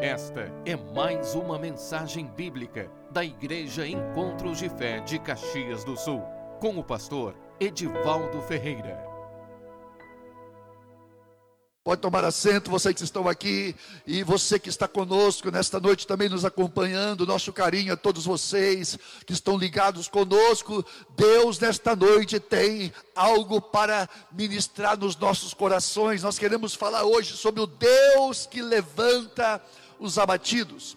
Esta é mais uma mensagem bíblica da Igreja Encontros de Fé de Caxias do Sul, com o pastor Edivaldo Ferreira. Pode tomar assento, você que estão aqui e você que está conosco nesta noite também nos acompanhando. Nosso carinho a todos vocês que estão ligados conosco. Deus nesta noite tem algo para ministrar nos nossos corações. Nós queremos falar hoje sobre o Deus que levanta os abatidos.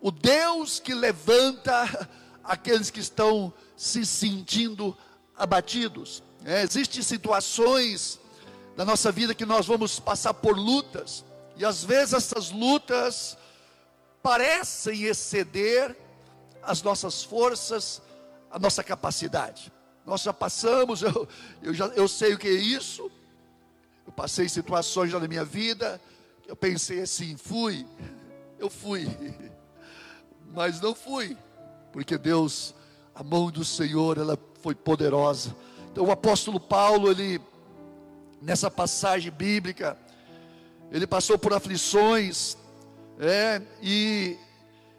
O Deus que levanta aqueles que estão se sentindo abatidos. É, existem situações da nossa vida que nós vamos passar por lutas, e às vezes essas lutas parecem exceder as nossas forças, a nossa capacidade. Nós já passamos, eu, eu, já, eu sei o que é isso, eu passei situações já na minha vida, eu pensei assim, fui, eu fui, mas não fui, porque Deus, a mão do Senhor, ela foi poderosa. Então o apóstolo Paulo, ele nessa passagem bíblica, ele passou por aflições, é, e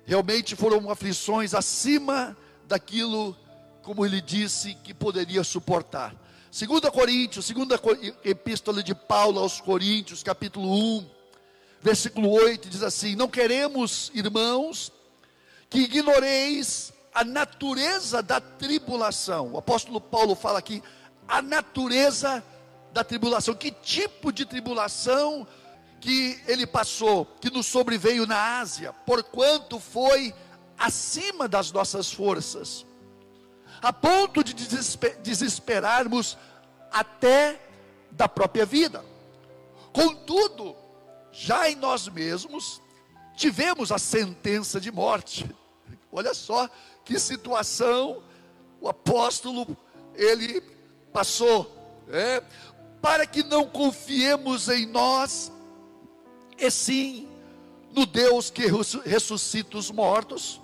realmente foram aflições acima daquilo, como ele disse, que poderia suportar. 2 Coríntios, segunda epístola de Paulo aos Coríntios, capítulo 1, versículo 8, diz assim: Não queremos, irmãos, que ignoreis a natureza da tribulação. O apóstolo Paulo fala aqui, a natureza da tribulação, que tipo de tribulação que ele passou, que nos sobreveio na Ásia, porquanto foi acima das nossas forças, a ponto de desesperarmos até da própria vida. Contudo, já em nós mesmos tivemos a sentença de morte. Olha só que situação o apóstolo ele passou. É, para que não confiemos em nós, e sim no Deus que ressuscita os mortos,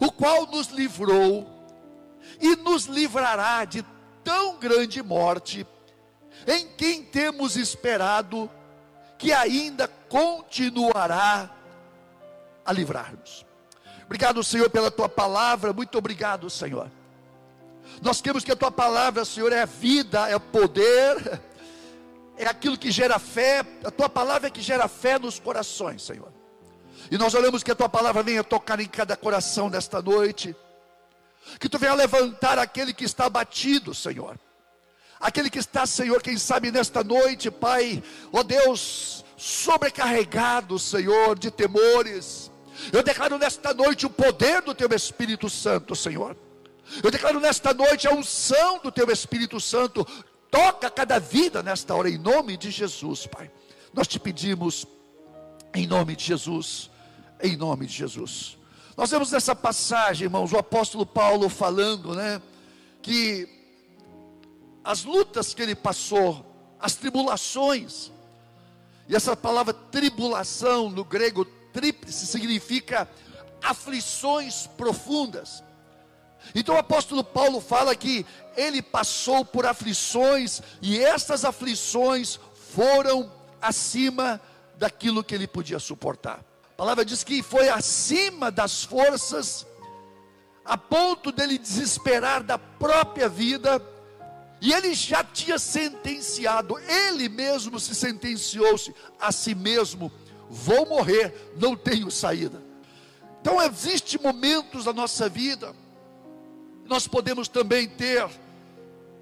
o qual nos livrou e nos livrará de tão grande morte, em quem temos esperado que ainda continuará a livrar-nos. Obrigado, Senhor, pela tua palavra, muito obrigado, Senhor. Nós queremos que a tua palavra, Senhor, é vida, é poder, é aquilo que gera fé, a tua palavra é que gera fé nos corações, Senhor. E nós olhamos que a tua palavra venha tocar em cada coração nesta noite, que tu venha levantar aquele que está abatido, Senhor. Aquele que está, Senhor, quem sabe nesta noite, Pai, ó Deus, sobrecarregado, Senhor, de temores. Eu declaro nesta noite o poder do teu Espírito Santo, Senhor. Eu declaro nesta noite a unção do teu Espírito Santo Toca cada vida nesta hora, em nome de Jesus, Pai. Nós te pedimos, em nome de Jesus, em nome de Jesus. Nós vemos nessa passagem, irmãos, o apóstolo Paulo falando, né, que as lutas que ele passou, as tribulações, e essa palavra tribulação no grego tríplice significa aflições profundas. Então o apóstolo Paulo fala que ele passou por aflições e essas aflições foram acima daquilo que ele podia suportar. A palavra diz que foi acima das forças, a ponto dele desesperar da própria vida, e ele já tinha sentenciado, ele mesmo se sentenciou-se a si mesmo: vou morrer, não tenho saída. Então existem momentos da nossa vida nós podemos também ter,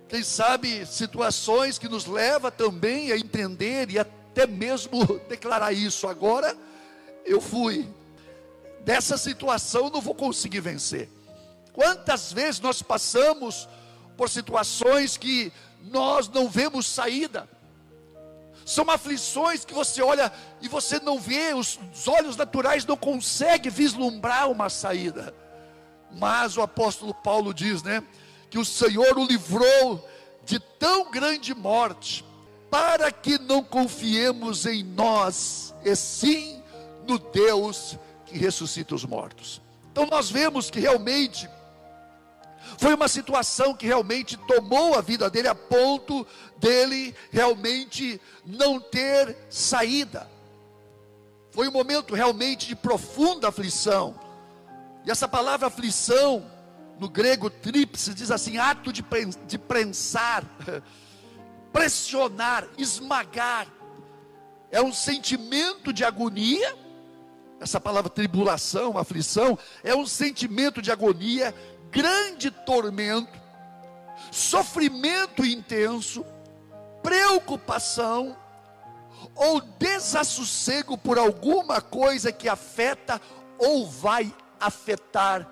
quem sabe, situações que nos leva também a entender e até mesmo declarar isso. Agora eu fui dessa situação, não vou conseguir vencer. Quantas vezes nós passamos por situações que nós não vemos saída? São aflições que você olha e você não vê, os, os olhos naturais não conseguem vislumbrar uma saída. Mas o apóstolo Paulo diz, né, que o Senhor o livrou de tão grande morte, para que não confiemos em nós, e sim no Deus que ressuscita os mortos. Então nós vemos que realmente foi uma situação que realmente tomou a vida dele a ponto dele realmente não ter saída. Foi um momento realmente de profunda aflição. E essa palavra aflição, no grego tríplice, diz assim: ato de, de prensar, pressionar, esmagar. É um sentimento de agonia. Essa palavra tribulação, aflição, é um sentimento de agonia, grande tormento, sofrimento intenso, preocupação ou desassossego por alguma coisa que afeta ou vai afetar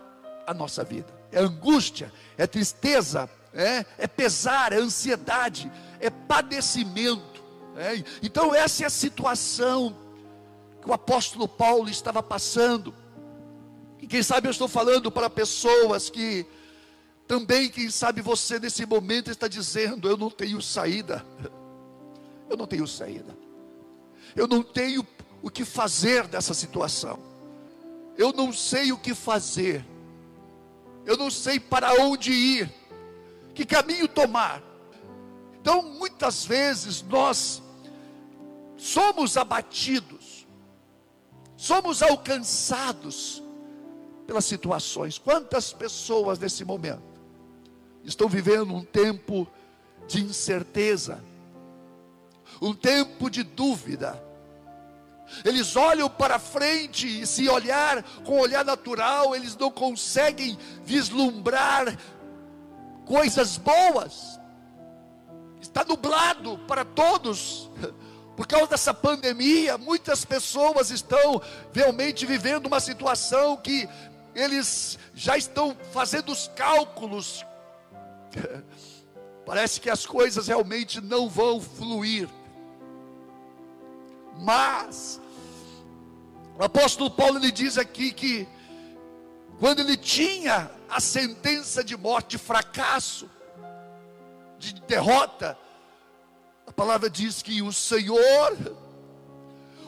a nossa vida. É angústia, é tristeza, é, é pesar, é ansiedade, é padecimento. É. Então, essa é a situação que o apóstolo Paulo estava passando. E quem sabe eu estou falando para pessoas que também, quem sabe você nesse momento está dizendo: Eu não tenho saída. Eu não tenho saída. Eu não tenho o que fazer dessa situação. Eu não sei o que fazer. Eu não sei para onde ir. Que caminho tomar. Então, muitas vezes nós somos abatidos, somos alcançados pelas situações. Quantas pessoas nesse momento estão vivendo um tempo de incerteza, um tempo de dúvida. Eles olham para frente e, se olhar com olhar natural, eles não conseguem vislumbrar coisas boas. Está nublado para todos. Por causa dessa pandemia, muitas pessoas estão realmente vivendo uma situação que eles já estão fazendo os cálculos Parece que as coisas realmente não vão fluir. Mas o apóstolo Paulo ele diz aqui que quando ele tinha a sentença de morte, de fracasso, de derrota, a palavra diz que o Senhor,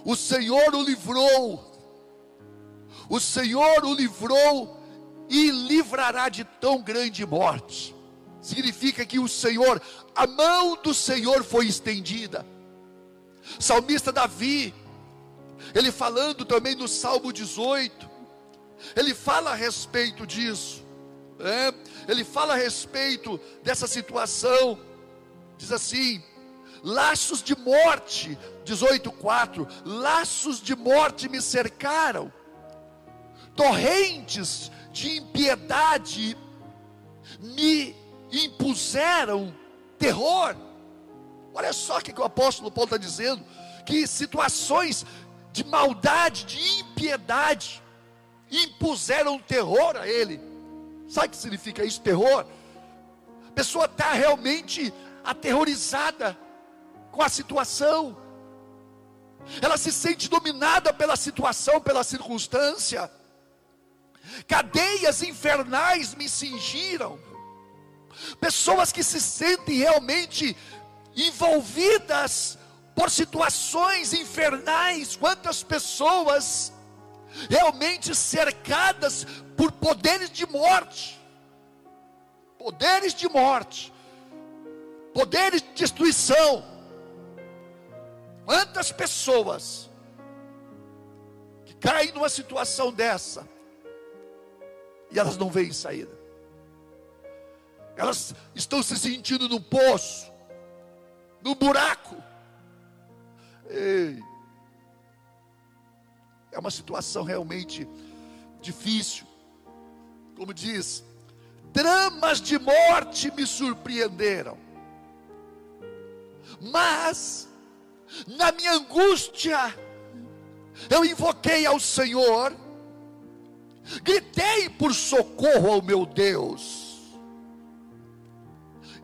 o Senhor o livrou, o Senhor o livrou e livrará de tão grande morte significa que o Senhor, a mão do Senhor foi estendida. Salmista Davi, ele falando também no Salmo 18, ele fala a respeito disso, é? ele fala a respeito dessa situação, diz assim: laços de morte, 18,4: laços de morte me cercaram, torrentes de impiedade me impuseram terror. Olha só o que o apóstolo Paulo está dizendo: que situações de maldade, de impiedade, impuseram terror a ele. Sabe o que significa isso, terror? A pessoa está realmente aterrorizada com a situação, ela se sente dominada pela situação, pela circunstância. Cadeias infernais me cingiram. Pessoas que se sentem realmente envolvidas por situações infernais, quantas pessoas realmente cercadas por poderes de morte, poderes de morte, poderes de destruição. Quantas pessoas que caem numa situação dessa e elas não veem saída elas estão se sentindo no poço, no buraco. Ei, é uma situação realmente difícil. Como diz, dramas de morte me surpreenderam. Mas, na minha angústia, eu invoquei ao Senhor, gritei por socorro ao meu Deus.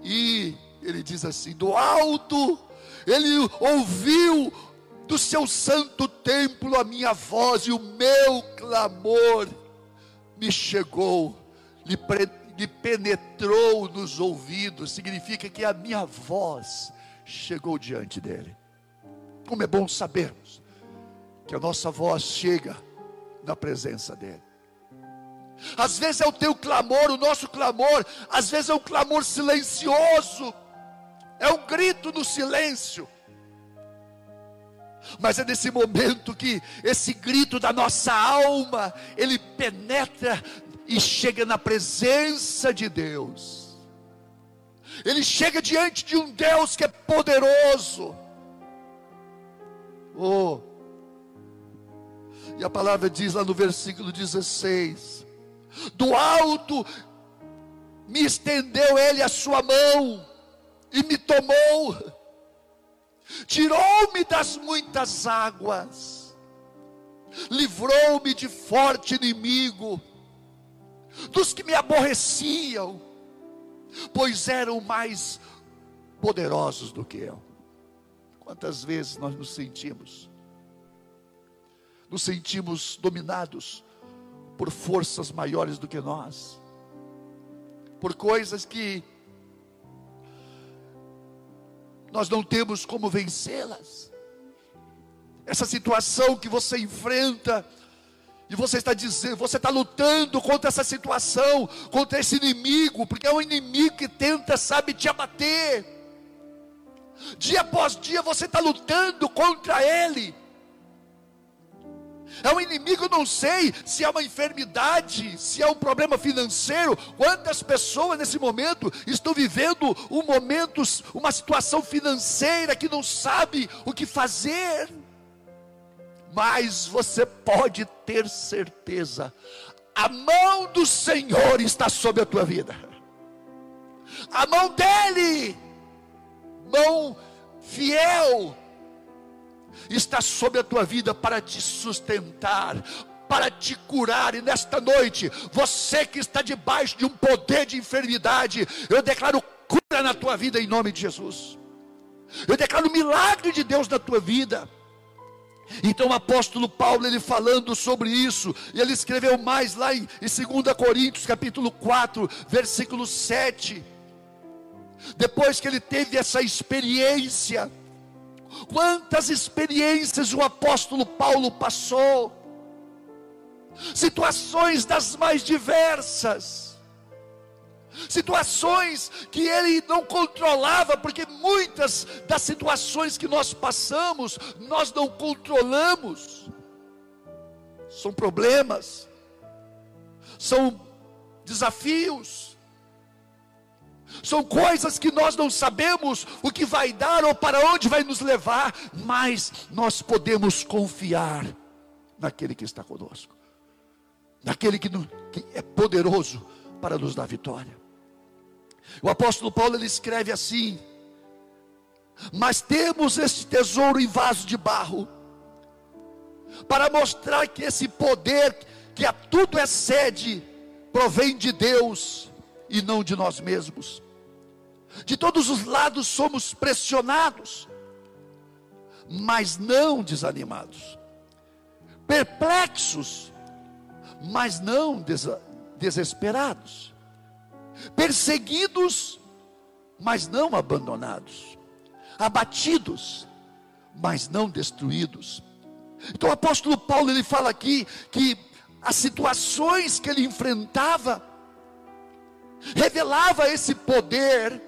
E ele diz assim: do alto, ele ouviu do seu santo templo a minha voz e o meu clamor me chegou, lhe, penetrou nos ouvidos. Significa que a minha voz chegou diante dele. Como é bom sabermos que a nossa voz chega na presença dele. Às vezes é o teu clamor, o nosso clamor, às vezes é um clamor silencioso, é um grito no silêncio. Mas é nesse momento que esse grito da nossa alma, ele penetra e chega na presença de Deus. Ele chega diante de um Deus que é poderoso. Oh. E a palavra diz lá no versículo 16: Do alto me estendeu ele a sua mão e me tomou, tirou-me das muitas águas, livrou-me de forte inimigo dos que me aborreciam, pois eram mais poderosos do que eu. Quantas vezes nós nos sentimos, nos sentimos dominados por forças maiores do que nós, por coisas que nós não temos como vencê-las. Essa situação que você enfrenta, e você está dizendo, você está lutando contra essa situação, contra esse inimigo, porque é um inimigo que tenta, sabe, te abater. Dia após dia você está lutando contra ele. É um inimigo, não sei se é uma enfermidade, se é um problema financeiro. Quantas pessoas nesse momento estão vivendo um momento, uma situação financeira que não sabe o que fazer? mas você pode ter certeza, a mão do Senhor está sobre a tua vida, a mão dEle, mão fiel, está sobre a tua vida para te sustentar, para te curar. E nesta noite, você que está debaixo de um poder de enfermidade, eu declaro cura na tua vida em nome de Jesus. Eu declaro milagre de Deus na tua vida. Então o apóstolo Paulo, ele falando sobre isso, ele escreveu mais lá em, em 2 Coríntios, capítulo 4, versículo 7. Depois que ele teve essa experiência, quantas experiências o apóstolo Paulo passou, situações das mais diversas, situações que ele não controlava, porque muitas das situações que nós passamos, nós não controlamos. São problemas, são desafios, são coisas que nós não sabemos o que vai dar ou para onde vai nos levar, mas nós podemos confiar naquele que está conosco, naquele que, que é poderoso para nos dar vitória. O apóstolo Paulo ele escreve assim: Mas temos este tesouro em vaso de barro, para mostrar que esse poder que a tudo excede, provém de Deus e não de nós mesmos. De todos os lados somos pressionados, mas não desanimados, perplexos, mas não des desesperados. Perseguidos, mas não abandonados, abatidos, mas não destruídos. Então o apóstolo Paulo ele fala aqui que as situações que ele enfrentava revelava esse poder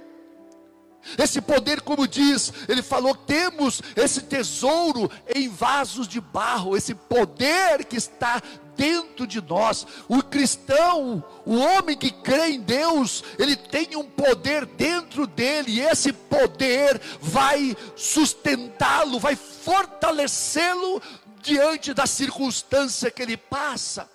esse poder, como diz, ele falou: temos esse tesouro em vasos de barro, esse poder que está dentro de nós. O cristão, o homem que crê em Deus, ele tem um poder dentro dele, e esse poder vai sustentá-lo, vai fortalecê-lo diante da circunstância que ele passa.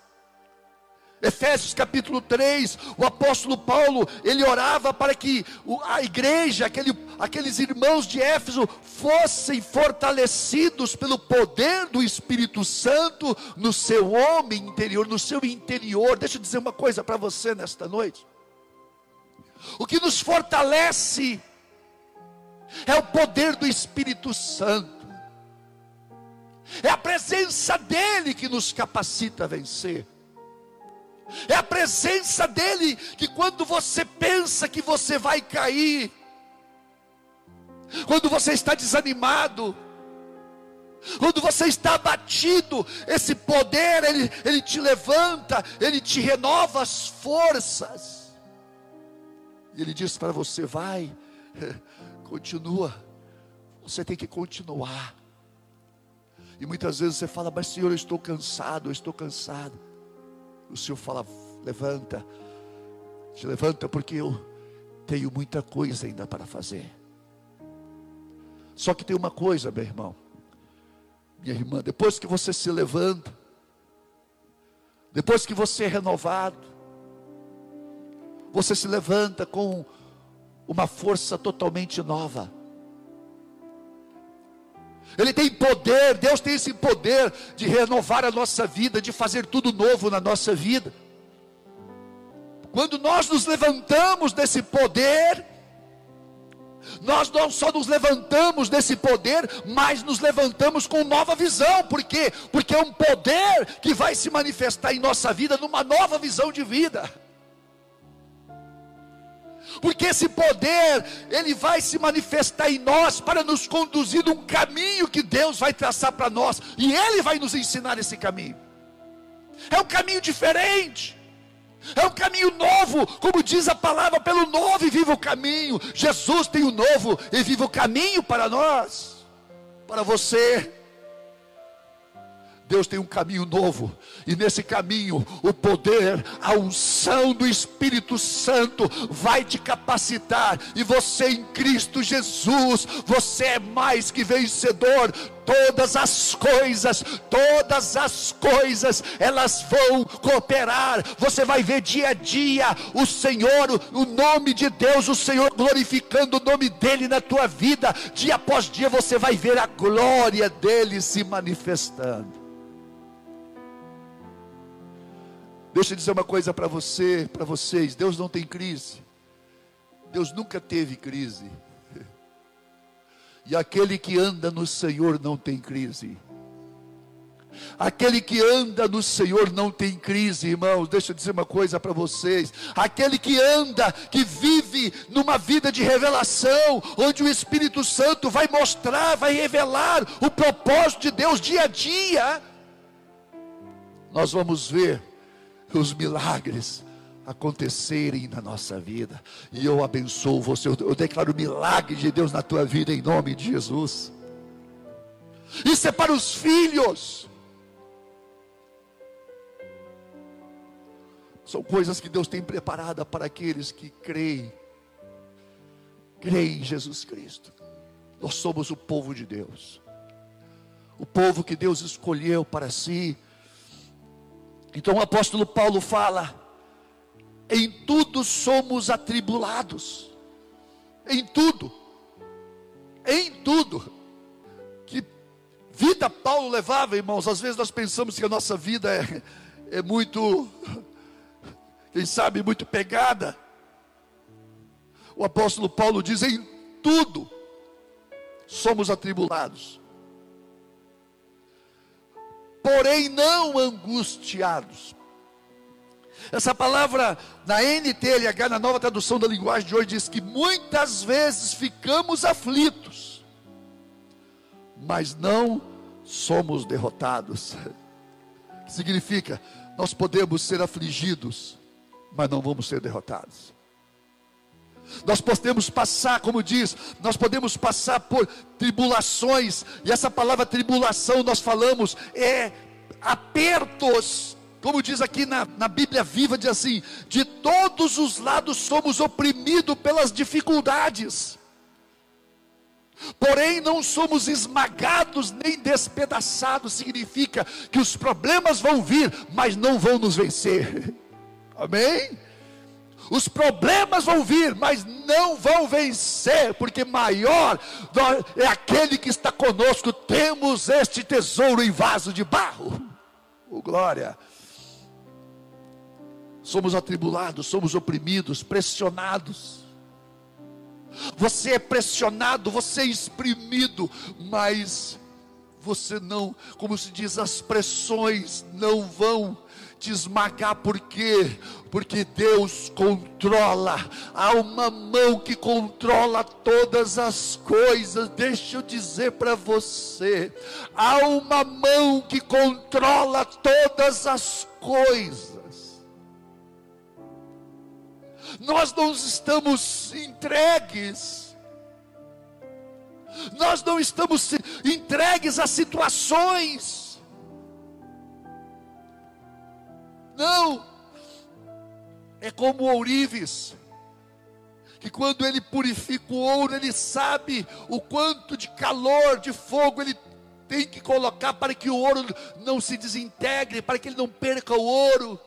Efésios capítulo 3, o apóstolo Paulo, ele orava para que a igreja, aquele, aqueles irmãos de Éfeso, fossem fortalecidos pelo poder do Espírito Santo no seu homem interior, no seu interior. Deixa eu dizer uma coisa para você nesta noite. O que nos fortalece é o poder do Espírito Santo. É a presença dele que nos capacita a vencer. É a presença dEle que quando você pensa que você vai cair, quando você está desanimado, quando você está abatido, esse poder, ele, ele te levanta, ele te renova as forças. E ele diz para você: vai, continua, você tem que continuar. E muitas vezes você fala, mas Senhor, eu estou cansado, eu estou cansado. O Senhor fala, levanta, se levanta, porque eu tenho muita coisa ainda para fazer. Só que tem uma coisa, meu irmão, minha irmã, depois que você se levanta, depois que você é renovado, você se levanta com uma força totalmente nova. Ele tem poder, Deus tem esse poder de renovar a nossa vida, de fazer tudo novo na nossa vida. Quando nós nos levantamos desse poder, nós não só nos levantamos desse poder, mas nos levantamos com nova visão. Por quê? Porque é um poder que vai se manifestar em nossa vida numa nova visão de vida. Porque esse poder, ele vai se manifestar em nós para nos conduzir num caminho que Deus vai traçar para nós, e ele vai nos ensinar esse caminho. É um caminho diferente. É um caminho novo, como diz a palavra, pelo novo e vivo o caminho. Jesus tem o novo e vivo o caminho para nós, para você. Deus tem um caminho novo, e nesse caminho, o poder, a unção do Espírito Santo vai te capacitar, e você em Cristo Jesus, você é mais que vencedor. Todas as coisas, todas as coisas, elas vão cooperar. Você vai ver dia a dia o Senhor, o nome de Deus, o Senhor glorificando o nome dEle na tua vida. Dia após dia você vai ver a glória dEle se manifestando. Deixa eu dizer uma coisa para você, para vocês. Deus não tem crise. Deus nunca teve crise. E aquele que anda no Senhor não tem crise. Aquele que anda no Senhor não tem crise, irmãos. Deixa eu dizer uma coisa para vocês. Aquele que anda, que vive numa vida de revelação, onde o Espírito Santo vai mostrar, vai revelar o propósito de Deus dia a dia, nós vamos ver os milagres acontecerem na nossa vida. E eu abençoo você, eu declaro o milagre de Deus na tua vida em nome de Jesus. Isso é para os filhos. São coisas que Deus tem preparada para aqueles que creem. Creem em Jesus Cristo. Nós somos o povo de Deus. O povo que Deus escolheu para si então o apóstolo Paulo fala: em tudo somos atribulados, em tudo, em tudo. Que vida Paulo levava, irmãos? Às vezes nós pensamos que a nossa vida é, é muito, quem sabe, muito pegada. O apóstolo Paulo diz: em tudo somos atribulados porém não angustiados. Essa palavra na NTLH, na nova tradução da linguagem de hoje, diz que muitas vezes ficamos aflitos, mas não somos derrotados. Significa, nós podemos ser afligidos, mas não vamos ser derrotados. Nós podemos passar, como diz, nós podemos passar por tribulações, e essa palavra tribulação nós falamos é apertos, como diz aqui na, na Bíblia viva, diz assim: de todos os lados somos oprimidos pelas dificuldades, porém não somos esmagados nem despedaçados, significa que os problemas vão vir, mas não vão nos vencer, amém? Os problemas vão vir, mas não vão vencer, porque maior é aquele que está conosco. Temos este tesouro em vaso de barro. Oh, glória. Somos atribulados, somos oprimidos, pressionados. Você é pressionado, você é exprimido, mas você não, como se diz, as pressões não vão te esmagar, por quê? Porque Deus controla, há uma mão que controla todas as coisas. Deixa eu dizer para você: há uma mão que controla todas as coisas. Nós não estamos entregues Nós não estamos entregues a situações. Não. É como o ourives, que quando ele purifica o ouro, ele sabe o quanto de calor, de fogo ele tem que colocar para que o ouro não se desintegre, para que ele não perca o ouro.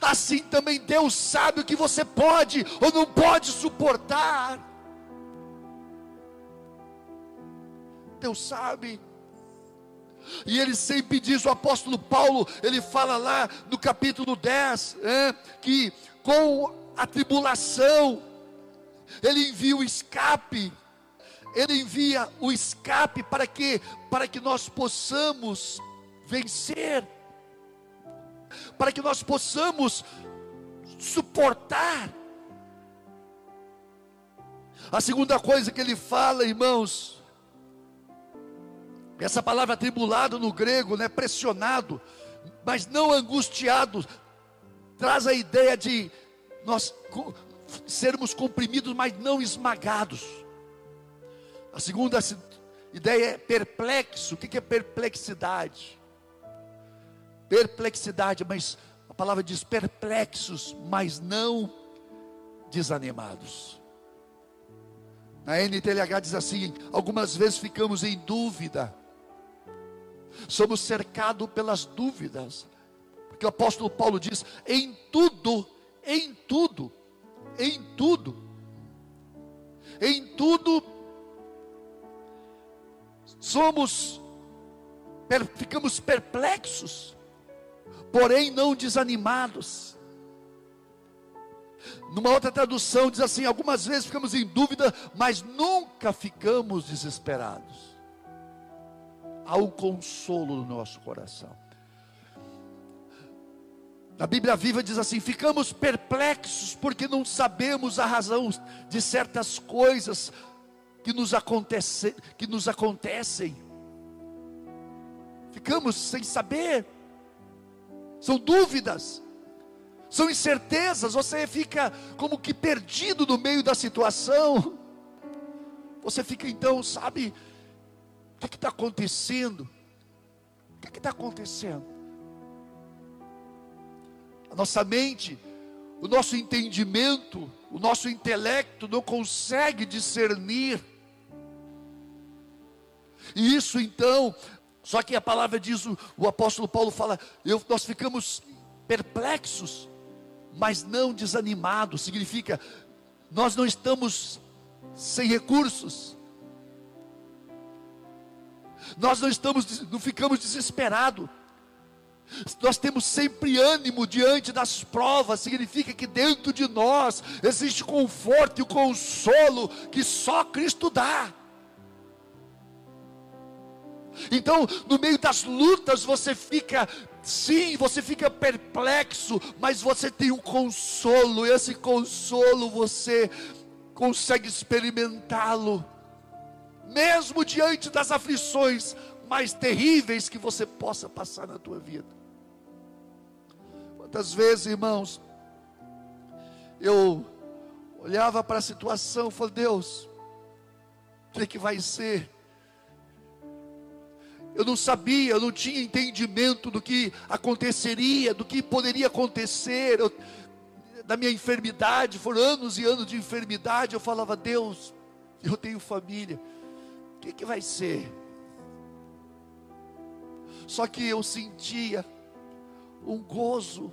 Assim também Deus sabe o que você pode ou não pode suportar. Deus sabe. E ele sempre diz, o apóstolo Paulo, ele fala lá no capítulo 10, é, que com a tribulação, ele envia o escape, ele envia o escape para que para que nós possamos vencer, para que nós possamos suportar. A segunda coisa que ele fala, irmãos, essa palavra tribulado no grego, né, pressionado, mas não angustiado, traz a ideia de nós sermos comprimidos, mas não esmagados. A segunda ideia é perplexo. O que é perplexidade? Perplexidade, mas a palavra diz perplexos, mas não desanimados. Na NTLH diz assim: algumas vezes ficamos em dúvida, somos cercados pelas dúvidas, porque o apóstolo Paulo diz: em tudo, em tudo, em tudo, em tudo somos, ficamos perplexos, porém não desanimados. Numa outra tradução diz assim: algumas vezes ficamos em dúvida, mas nunca ficamos desesperados. Um consolo no nosso coração. Na Bíblia Viva diz assim: ficamos perplexos porque não sabemos a razão de certas coisas, que nos, acontece, que nos acontecem. Ficamos sem saber. São dúvidas, são incertezas. Você fica como que perdido no meio da situação. Você fica então, sabe, o que está acontecendo? O que está acontecendo? A nossa mente, o nosso entendimento, o nosso intelecto não consegue discernir e isso então, só que a palavra diz, o, o apóstolo Paulo fala, eu, nós ficamos perplexos, mas não desanimados, significa, nós não estamos sem recursos, nós não estamos, não ficamos desesperados, nós temos sempre ânimo diante das provas, significa que dentro de nós existe conforto e o consolo que só Cristo dá. Então, no meio das lutas, você fica, sim, você fica perplexo, mas você tem um consolo, e esse consolo você consegue experimentá-lo, mesmo diante das aflições mais terríveis que você possa passar na tua vida. Quantas vezes, irmãos, eu olhava para a situação e falei, Deus, o que, é que vai ser? Eu não sabia, eu não tinha entendimento do que aconteceria, do que poderia acontecer. Eu, da minha enfermidade, foram anos e anos de enfermidade. Eu falava, Deus, eu tenho família, o que, que vai ser? Só que eu sentia um gozo,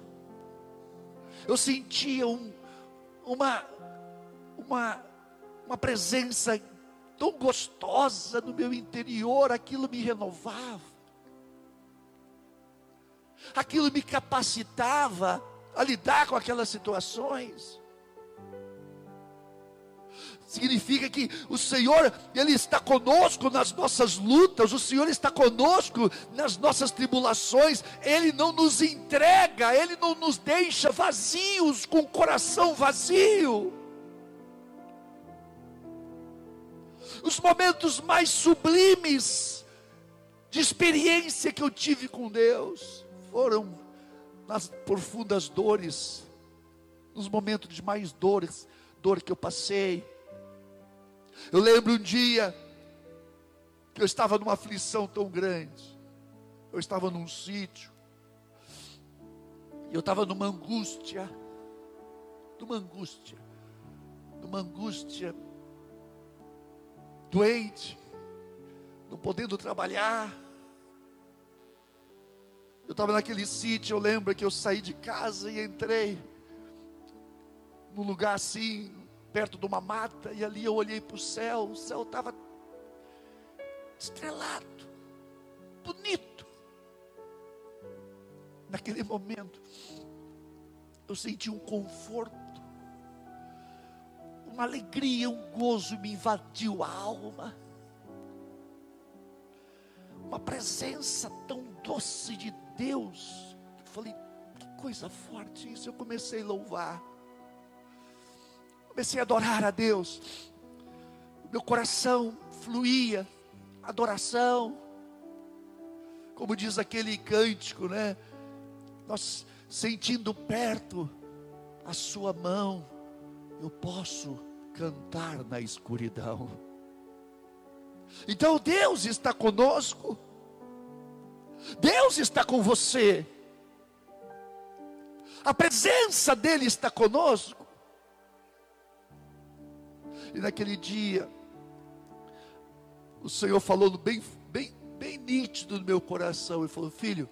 eu sentia um, uma, uma, uma presença tão gostosa no meu interior, aquilo me renovava, aquilo me capacitava a lidar com aquelas situações. Significa que o Senhor, Ele está conosco nas nossas lutas, o Senhor está conosco nas nossas tribulações, Ele não nos entrega, Ele não nos deixa vazios, com o coração vazio. os momentos mais sublimes de experiência que eu tive com Deus foram nas profundas dores, nos momentos de mais dores, dor que eu passei, Eu lembro um dia que eu estava numa aflição tão grande. Eu estava num sítio. E eu estava numa angústia. Numa angústia. Numa angústia. Doente. Não podendo trabalhar. Eu estava naquele sítio, eu lembro que eu saí de casa e entrei num lugar assim, perto de uma mata, e ali eu olhei para o céu, o céu estava estrelado, bonito. Naquele momento, eu senti um conforto, uma alegria, um gozo me invadiu a alma. Uma presença tão doce de Deus. Eu falei, que coisa forte isso. Eu comecei a louvar. Comecei a adorar a Deus. Meu coração fluía adoração. Como diz aquele cântico, né? Nós sentindo perto a sua mão, eu posso cantar na escuridão. Então Deus está conosco. Deus está com você. A presença dele está conosco. E naquele dia, o Senhor falou bem, bem, bem nítido no meu coração e falou: Filho,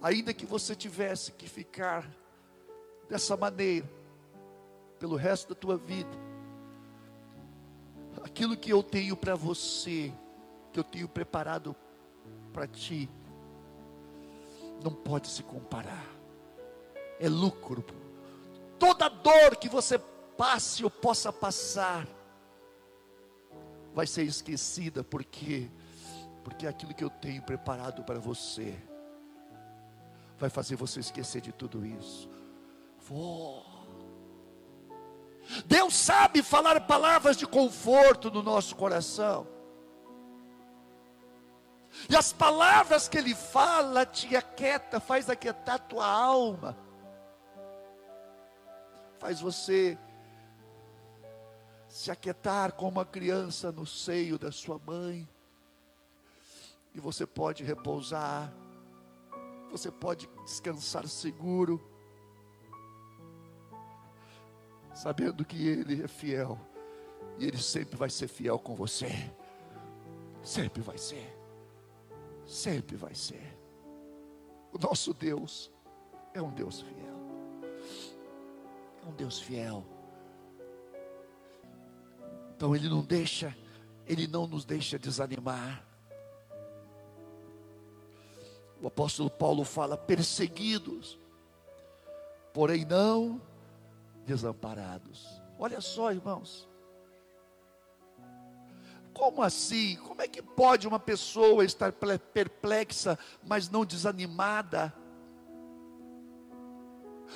ainda que você tivesse que ficar dessa maneira pelo resto da tua vida, aquilo que eu tenho para você, que eu tenho preparado para ti, não pode se comparar. É lucro. Toda dor que você passe ou possa passar, vai ser esquecida, porque porque aquilo que eu tenho preparado para você vai fazer você esquecer de tudo isso. Deus sabe falar palavras de conforto no nosso coração. E as palavras que Ele fala te aquieta, faz aquietar a tua alma, faz você se aquietar como uma criança no seio da sua mãe, e você pode repousar, você pode descansar seguro, sabendo que Ele é fiel, e Ele sempre vai ser fiel com você, sempre vai ser, sempre vai ser. O nosso Deus é um Deus fiel, é um Deus fiel. Então ele não deixa, ele não nos deixa desanimar. O apóstolo Paulo fala perseguidos, porém não desamparados. Olha só, irmãos. Como assim? Como é que pode uma pessoa estar perplexa, mas não desanimada?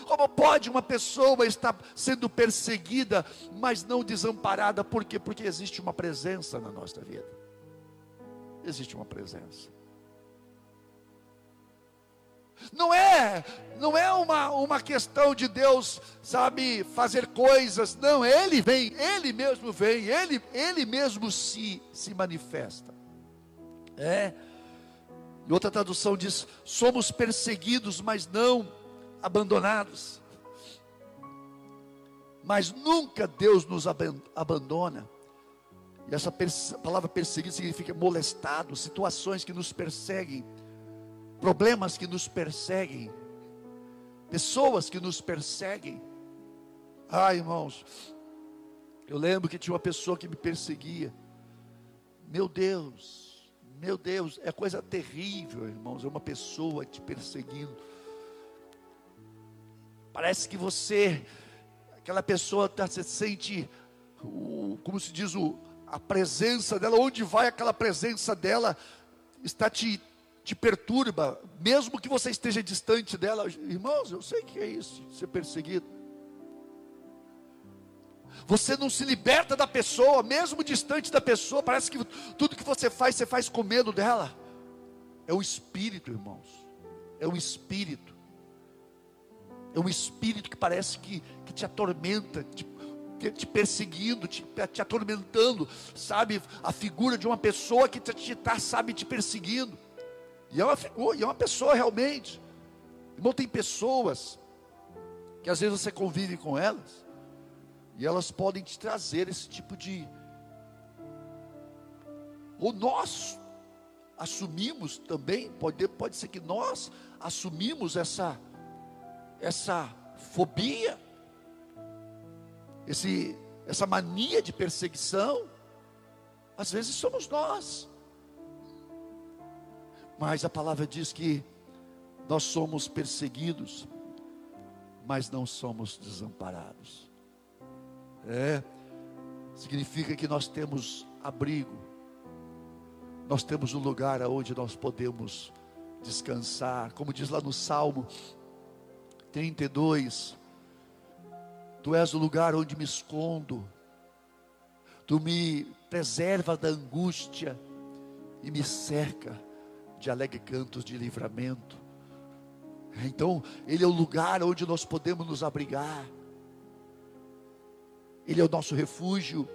Como pode uma pessoa estar sendo perseguida, mas não desamparada? Por quê? Porque existe uma presença na nossa vida. Existe uma presença. Não é, não é uma, uma questão de Deus, sabe, fazer coisas. Não, Ele vem, Ele mesmo vem, Ele, Ele mesmo se, se manifesta. É. E outra tradução diz: somos perseguidos, mas não abandonados. Mas nunca Deus nos abandona. E essa palavra perseguir significa molestado, situações que nos perseguem, problemas que nos perseguem, pessoas que nos perseguem. Ai, irmãos, eu lembro que tinha uma pessoa que me perseguia. Meu Deus, meu Deus, é coisa terrível, irmãos, é uma pessoa te perseguindo. Parece que você, aquela pessoa tá, você sente, o, como se diz, o, a presença dela, onde vai aquela presença dela, está te, te perturba, mesmo que você esteja distante dela. Irmãos, eu sei que é isso, ser perseguido. Você não se liberta da pessoa, mesmo distante da pessoa, parece que tudo que você faz, você faz com medo dela. É o espírito, irmãos. É o espírito. É um espírito que parece que, que te atormenta, te, te perseguindo, te, te atormentando, sabe? A figura de uma pessoa que está, sabe, te perseguindo. E é uma figura, e é uma pessoa realmente. Irmão, tem pessoas que às vezes você convive com elas, e elas podem te trazer esse tipo de. Ou nós assumimos também, pode, pode ser que nós assumimos essa, essa fobia, esse, essa mania de perseguição. Às vezes somos nós. Mas a palavra diz que nós somos perseguidos, mas não somos desamparados. É, significa que nós temos abrigo, nós temos um lugar onde nós podemos descansar, como diz lá no Salmo 32, Tu és o lugar onde me escondo, Tu me preserva da angústia e me cerca de alegre cantos de livramento. Então, Ele é o lugar onde nós podemos nos abrigar. Ele é o nosso refúgio.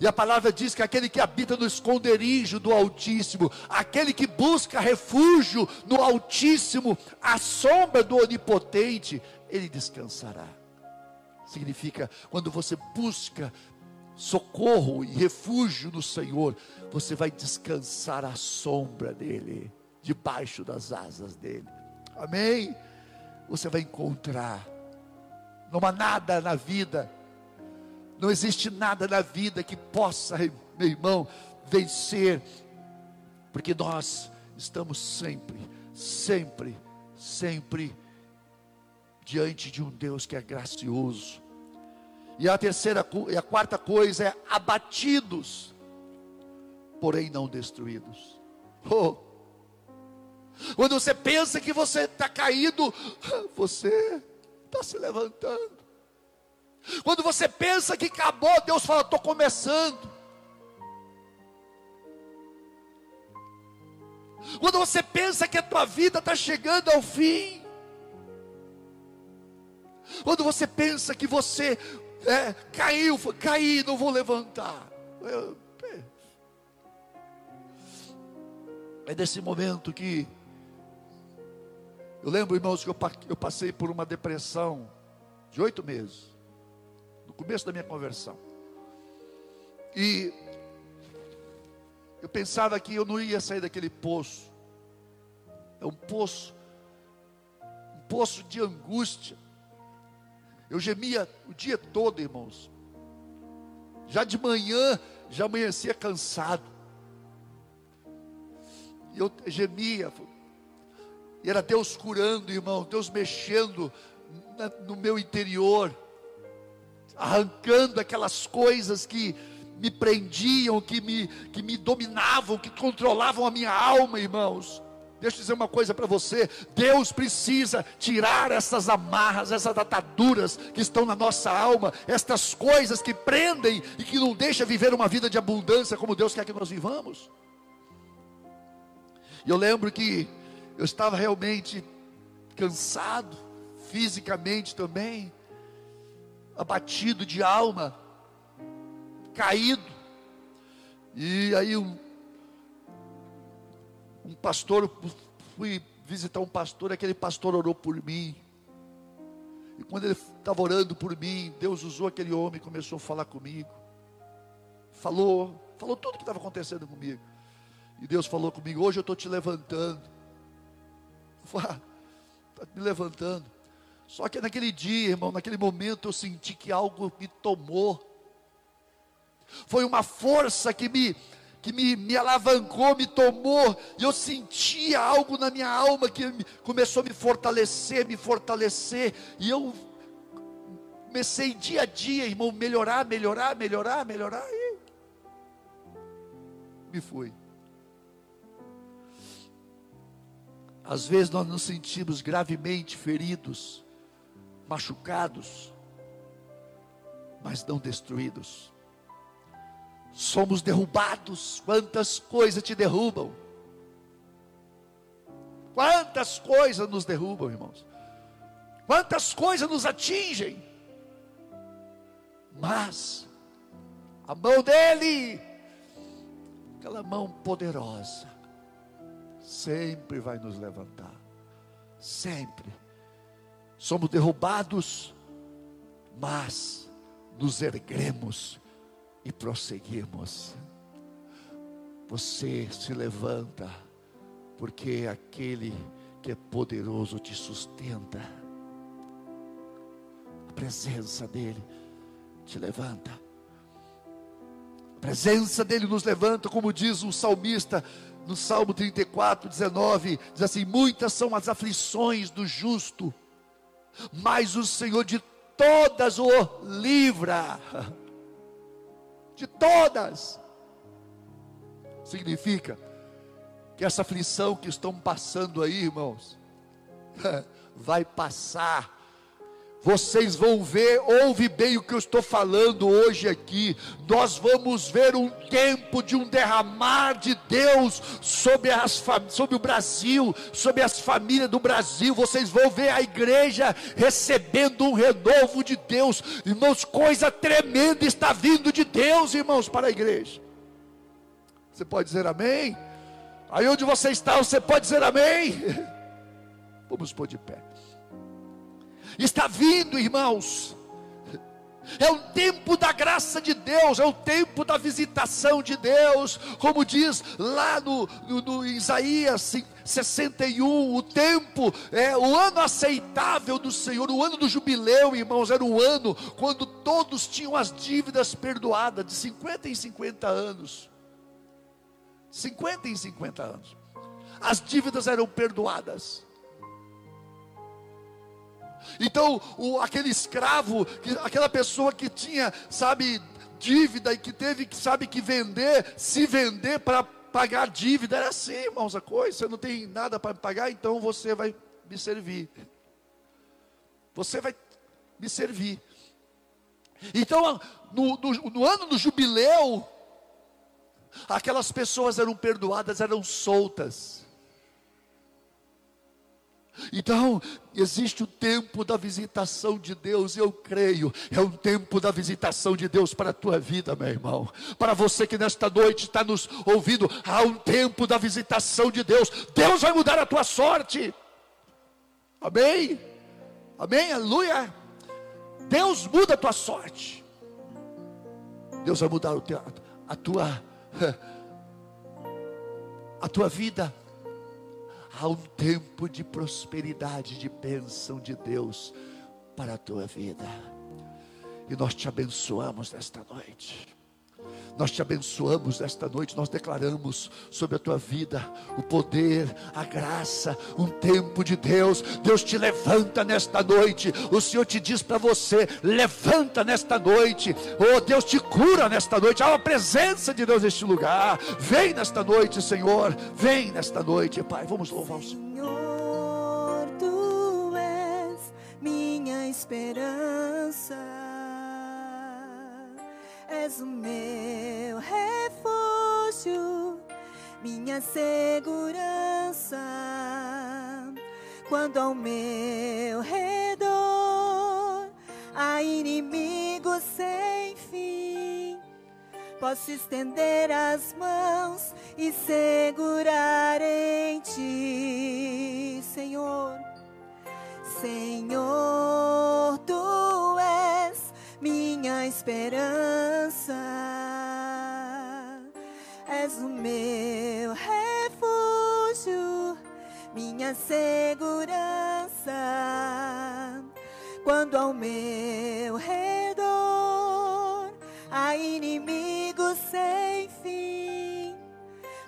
E a palavra diz que aquele que habita no esconderijo do Altíssimo, aquele que busca refúgio no Altíssimo, à sombra do Onipotente, ele descansará. Significa, quando você busca socorro e refúgio no Senhor, você vai descansar à sombra dEle, debaixo das asas dEle. Amém? Você vai encontrar. Não há nada na vida, não existe nada na vida que possa, meu irmão, vencer, porque nós estamos sempre, sempre, sempre diante de um Deus que é gracioso. E a terceira e a quarta coisa é abatidos, porém não destruídos. Oh, quando você pensa que você está caído, você está se levantando. Quando você pensa que acabou, Deus fala: estou começando. Quando você pensa que a tua vida está chegando ao fim. Quando você pensa que você é, caiu, caí, não vou levantar. É nesse momento que eu lembro, irmãos, que eu passei por uma depressão de oito meses, começo da minha conversão. E eu pensava que eu não ia sair daquele poço. É um poço, um poço de angústia. Eu gemia o dia todo, irmãos. Já de manhã, já amanhecia cansado. E eu gemia, e era Deus curando, irmão, Deus mexendo no meu interior, arrancando aquelas coisas que me prendiam, que me, que me dominavam, que controlavam a minha alma, irmãos. Deixa eu dizer uma coisa para você: Deus precisa tirar essas amarras, essas ataduras que estão na nossa alma, estas coisas que prendem e que não deixam viver uma vida de abundância como Deus quer que nós vivamos. E eu lembro que eu estava realmente cansado, fisicamente também, abatido de alma, caído. E aí um, um pastor, fui visitar um pastor, aquele pastor orou por mim. E quando ele estava orando por mim, Deus usou aquele homem e começou a falar comigo. Falou, falou tudo o que estava acontecendo comigo. E Deus falou comigo: hoje eu estou te levantando está me levantando. Só que naquele dia, irmão, naquele momento eu senti que algo me tomou. Foi uma força que me que me, me alavancou, me tomou, e eu sentia algo na minha alma que começou a me fortalecer, me fortalecer, e eu comecei dia a dia, irmão, melhorar, melhorar, melhorar, melhorar, e me fui. Às vezes nós nos sentimos gravemente feridos, machucados, mas não destruídos. Somos derrubados. Quantas coisas te derrubam? Quantas coisas nos derrubam, irmãos? Quantas coisas nos atingem? Mas a mão dele, aquela mão poderosa, sempre vai nos levantar. Sempre. Somos derrubados, mas nos erguemos e prosseguimos. Você se levanta, porque aquele que é poderoso te sustenta. A presença dEle te levanta. A presença dEle nos levanta, como diz o salmista no Salmo 34, 19: diz assim: Muitas são as aflições do justo, mas o Senhor de todas o livra. De todas. Significa que essa aflição que estão passando aí, irmãos, vai passar vocês vão ver, ouve bem o que eu estou falando hoje aqui. Nós vamos ver um tempo de um derramar de Deus sobre, as, sobre o Brasil, sobre as famílias do Brasil. Vocês vão ver a igreja recebendo um renovo de Deus. Irmãos, coisa tremenda está vindo de Deus, irmãos, para a igreja. Você pode dizer amém? Aí onde você está, você pode dizer amém? Vamos pôr de pé está vindo, irmãos. É um tempo da graça de Deus, é o tempo da visitação de Deus, como diz lá no, no, no Isaías 61, o tempo, é o ano aceitável do Senhor, o ano do jubileu, irmãos, era o ano quando todos tinham as dívidas perdoadas, de 50 em 50 anos. 50 em 50 anos. As dívidas eram perdoadas. Então, o, aquele escravo, que, aquela pessoa que tinha, sabe, dívida e que teve, que sabe, que vender, se vender para pagar dívida, era assim, irmãos, a coisa. Você não tem nada para pagar, então você vai me servir. Você vai me servir. Então, no, no, no ano do jubileu, aquelas pessoas eram perdoadas, eram soltas. Então, existe o tempo da visitação de Deus, eu creio, é um tempo da visitação de Deus para a tua vida, meu irmão. Para você que nesta noite está nos ouvindo, há um tempo da visitação de Deus. Deus vai mudar a tua sorte. Amém? Amém? Aleluia. Deus muda a tua sorte. Deus vai mudar a tua a tua vida há um tempo de prosperidade, de bênção de Deus para a tua vida. E nós te abençoamos nesta noite. Nós te abençoamos nesta noite, nós declaramos sobre a tua vida o poder, a graça, um tempo de Deus. Deus te levanta nesta noite. O Senhor te diz para você: levanta nesta noite. Oh, Deus te cura nesta noite. Há uma presença de Deus neste lugar. Vem nesta noite, Senhor. Vem nesta noite, Pai. Vamos louvar o Senhor. Senhor, tu és minha esperança és o meu refúgio, minha segurança. Quando ao meu redor há inimigos sem fim, posso estender as mãos e segurar em ti, Senhor. Senhor, tu minha esperança. És o meu refúgio, minha segurança. Quando ao meu redor há inimigos sem fim,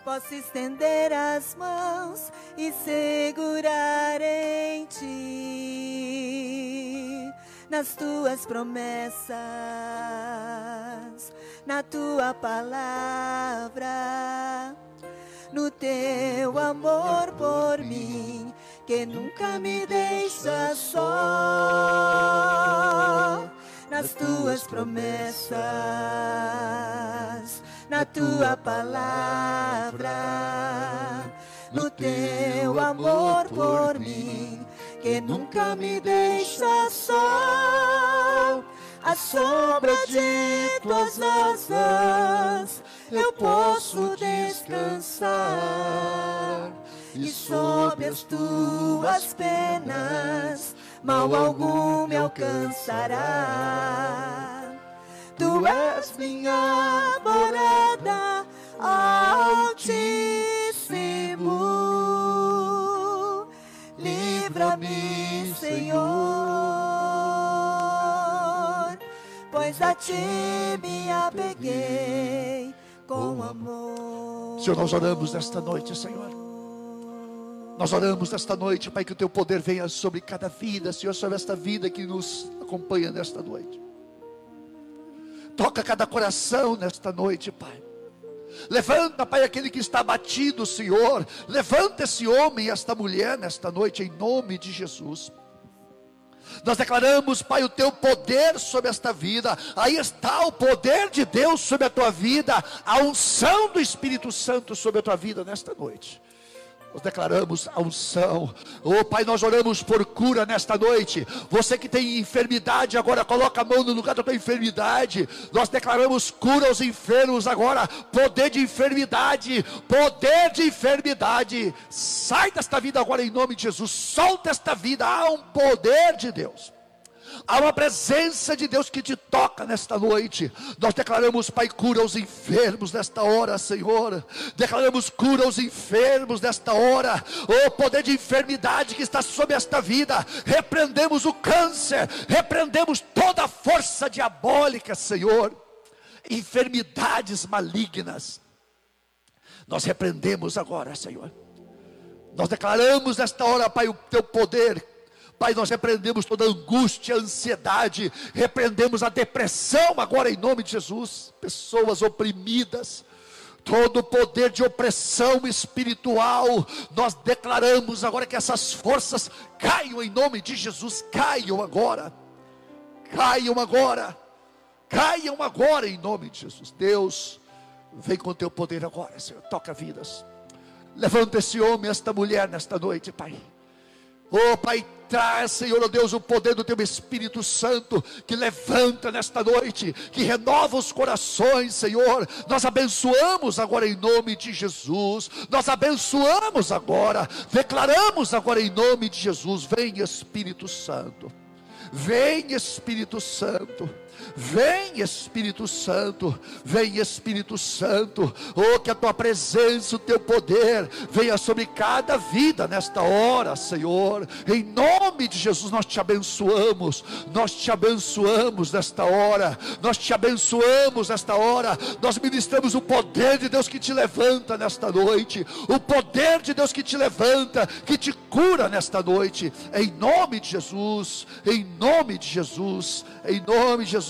posso estender as mãos e segurar em ti nas tuas promessas, na tua palavra, no teu amor por mim, que nunca me deixa só. Nas tuas promessas, na tua palavra, no teu amor por mim que nunca me deixa só. a sombra de tuas asas eu posso descansar. E sob as tuas penas mal algum me alcançará. Tu és minha morada, Altíssimo. Livra-me, Senhor, pois a ti me apeguei com amor. Senhor, nós oramos nesta noite, Senhor. Nós oramos nesta noite, Pai, que o teu poder venha sobre cada vida, Senhor, sobre esta vida que nos acompanha nesta noite. Toca cada coração nesta noite, Pai. Levanta, Pai, aquele que está abatido, Senhor. Levanta esse homem e esta mulher nesta noite, em nome de Jesus. Nós declaramos, Pai, o teu poder sobre esta vida. Aí está o poder de Deus sobre a tua vida, a unção do Espírito Santo sobre a tua vida nesta noite. Nós declaramos a unção. Oh Pai, nós oramos por cura nesta noite. Você que tem enfermidade, agora coloca a mão no lugar da tua enfermidade. Nós declaramos cura aos enfermos agora. Poder de enfermidade, poder de enfermidade. Sai desta vida agora em nome de Jesus. Solta esta vida. Há um poder de Deus. Há uma presença de Deus que te toca nesta noite. Nós declaramos, Pai, cura aos enfermos nesta hora, Senhor. Declaramos cura aos enfermos nesta hora. O poder de enfermidade que está sobre esta vida. Repreendemos o câncer. Repreendemos toda a força diabólica, Senhor. Enfermidades malignas. Nós repreendemos agora, Senhor. Nós declaramos nesta hora, Pai, o teu poder Pai, nós repreendemos toda angústia, ansiedade, repreendemos a depressão agora em nome de Jesus. Pessoas oprimidas, todo poder de opressão espiritual, nós declaramos agora que essas forças caiam em nome de Jesus, caiam agora, caiam agora, caiam agora em nome de Jesus. Deus, vem com o teu poder agora, Senhor, toca vidas. Levanta esse homem, esta mulher nesta noite, Pai. Oh, Pai, traz, Senhor, oh Deus, o poder do Teu Espírito Santo que levanta nesta noite, que renova os corações, Senhor. Nós abençoamos agora em nome de Jesus. Nós abençoamos agora, declaramos agora em nome de Jesus. Vem, Espírito Santo. Vem, Espírito Santo. Vem Espírito Santo, vem Espírito Santo, oh, que a tua presença, o teu poder venha sobre cada vida nesta hora, Senhor. Em nome de Jesus, nós te abençoamos, nós te abençoamos nesta hora, nós te abençoamos nesta hora, nós ministramos o poder de Deus que te levanta nesta noite, o poder de Deus que te levanta, que te cura nesta noite, em nome de Jesus, em nome de Jesus, em nome de Jesus.